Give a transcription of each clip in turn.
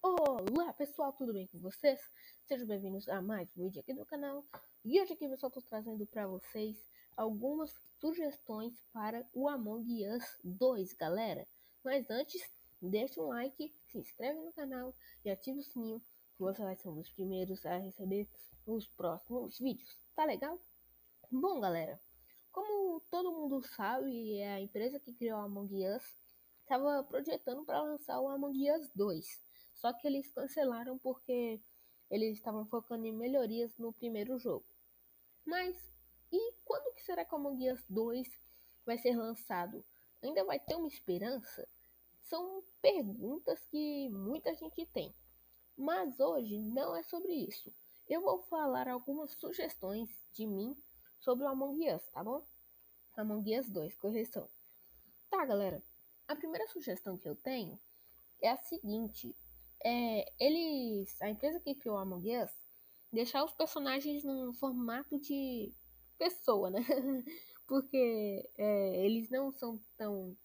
Olá pessoal, tudo bem com vocês? Sejam bem-vindos a mais um vídeo aqui do canal. E hoje aqui pessoal, estou trazendo para vocês algumas sugestões para o Among Us 2, galera. Mas antes, deixa um like, se inscreve no canal e ativa o sininho, que você vai ser um dos primeiros a receber os próximos vídeos, tá legal? Bom galera, como todo mundo sabe, é a empresa que criou o Among Us estava projetando para lançar o Among Us 2. Só que eles cancelaram porque eles estavam focando em melhorias no primeiro jogo. Mas e quando que será que o Among Us 2 vai ser lançado? Ainda vai ter uma esperança? São perguntas que muita gente tem. Mas hoje não é sobre isso. Eu vou falar algumas sugestões de mim sobre o Among Us, tá bom? Among Us 2, correção. Tá, galera. A primeira sugestão que eu tenho é a seguinte: é, eles, a empresa que criou Among Us, deixar os personagens num formato de pessoa, né? Porque é, eles não são tão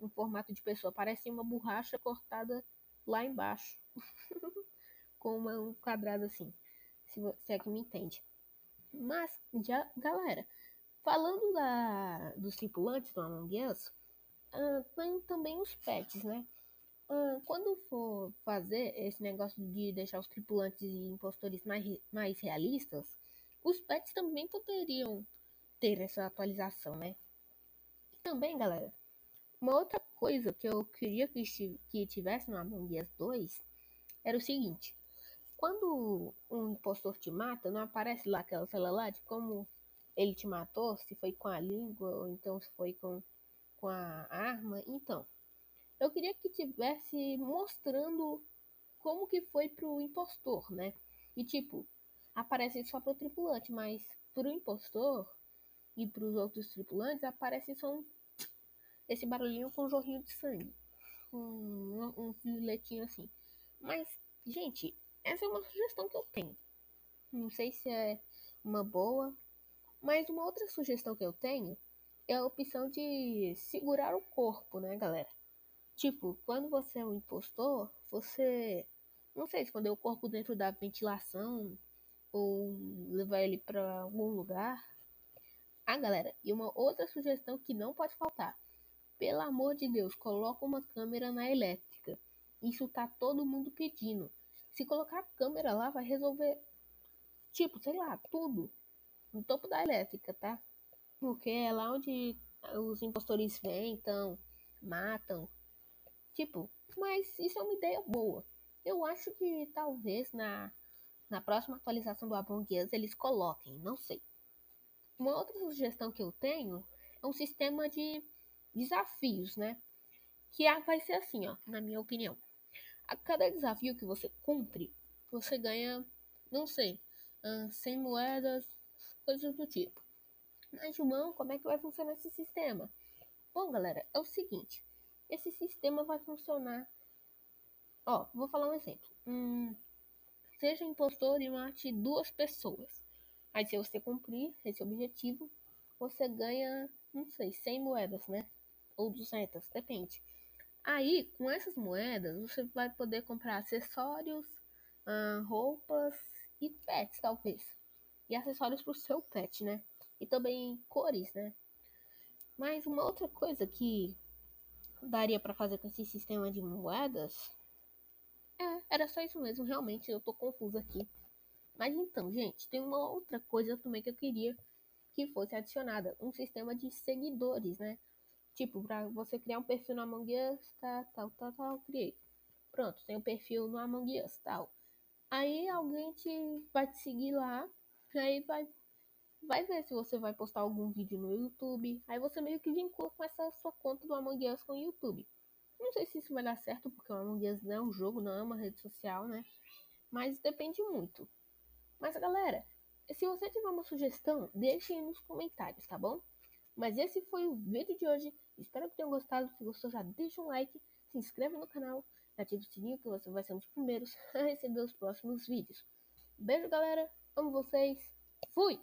em formato de pessoa, parece uma borracha cortada lá embaixo, com uma, um quadrado assim, se, se é que me entende. Mas, já, galera, falando da, dos tripulantes do Among Us, uh, tem também os pets, né? Quando for fazer esse negócio de deixar os tripulantes e impostores mais, mais realistas, os pets também poderiam ter essa atualização, né? Também, galera, uma outra coisa que eu queria que, que tivesse no Among Us 2 era o seguinte: quando um impostor te mata, não aparece lá aquela tela lá de como ele te matou, se foi com a língua ou então se foi com, com a arma. Então, eu queria que tivesse mostrando como que foi pro impostor, né? E tipo, aparece só pro tripulante, mas pro impostor e pros outros tripulantes aparece só um, esse barulhinho com um jorrinho de sangue. Um, um filetinho assim. Mas, gente, essa é uma sugestão que eu tenho. Não sei se é uma boa, mas uma outra sugestão que eu tenho é a opção de segurar o corpo, né, galera? Tipo, quando você é um impostor, você não sei, esconder o corpo dentro da ventilação ou levar ele para algum lugar. Ah, galera, e uma outra sugestão que não pode faltar. Pelo amor de Deus, coloca uma câmera na elétrica. Isso tá todo mundo pedindo. Se colocar a câmera lá, vai resolver, tipo, sei lá, tudo. No topo da elétrica, tá? Porque é lá onde os impostores vêm, então, matam, Tipo, mas isso é uma ideia boa. Eu acho que talvez na, na próxima atualização do Among eles coloquem, não sei. Uma outra sugestão que eu tenho é um sistema de desafios, né? Que vai ser assim, ó, na minha opinião. A cada desafio que você cumpre, você ganha, não sei, 100 moedas, coisas do tipo. Mas, João, como é que vai funcionar esse sistema? Bom, galera, é o seguinte esse sistema vai funcionar. Ó, vou falar um exemplo. Hum, seja impostor e mate duas pessoas. Aí, se você cumprir esse objetivo, você ganha, não sei, 100 moedas, né? Ou 200, depende. Aí, com essas moedas, você vai poder comprar acessórios, hum, roupas e pets, talvez. E acessórios pro seu pet, né? E também cores, né? Mas uma outra coisa que daria para fazer com esse sistema de moedas? É, era só isso mesmo, realmente eu tô confuso aqui. Mas então, gente, tem uma outra coisa também que eu queria que fosse adicionada, um sistema de seguidores, né? Tipo, para você criar um perfil no Among Us, tá, tal, tal, tal, criei. Pronto, tem um perfil no Among Us, tal. Aí alguém te vai te seguir lá, aí vai vai ver se você vai postar algum vídeo no YouTube. Aí você meio que vincula com essa sua conta do Among Us com o YouTube. Não sei se isso vai dar certo, porque o Among Us não é um jogo, não é uma rede social, né? Mas depende muito. Mas galera, se você tiver uma sugestão, deixe aí nos comentários, tá bom? Mas esse foi o vídeo de hoje. Espero que tenham gostado. Se gostou, já deixa um like, se inscreve no canal, ative o sininho que você vai ser um dos primeiros a receber os próximos vídeos. Beijo, galera. Amo vocês. Fui!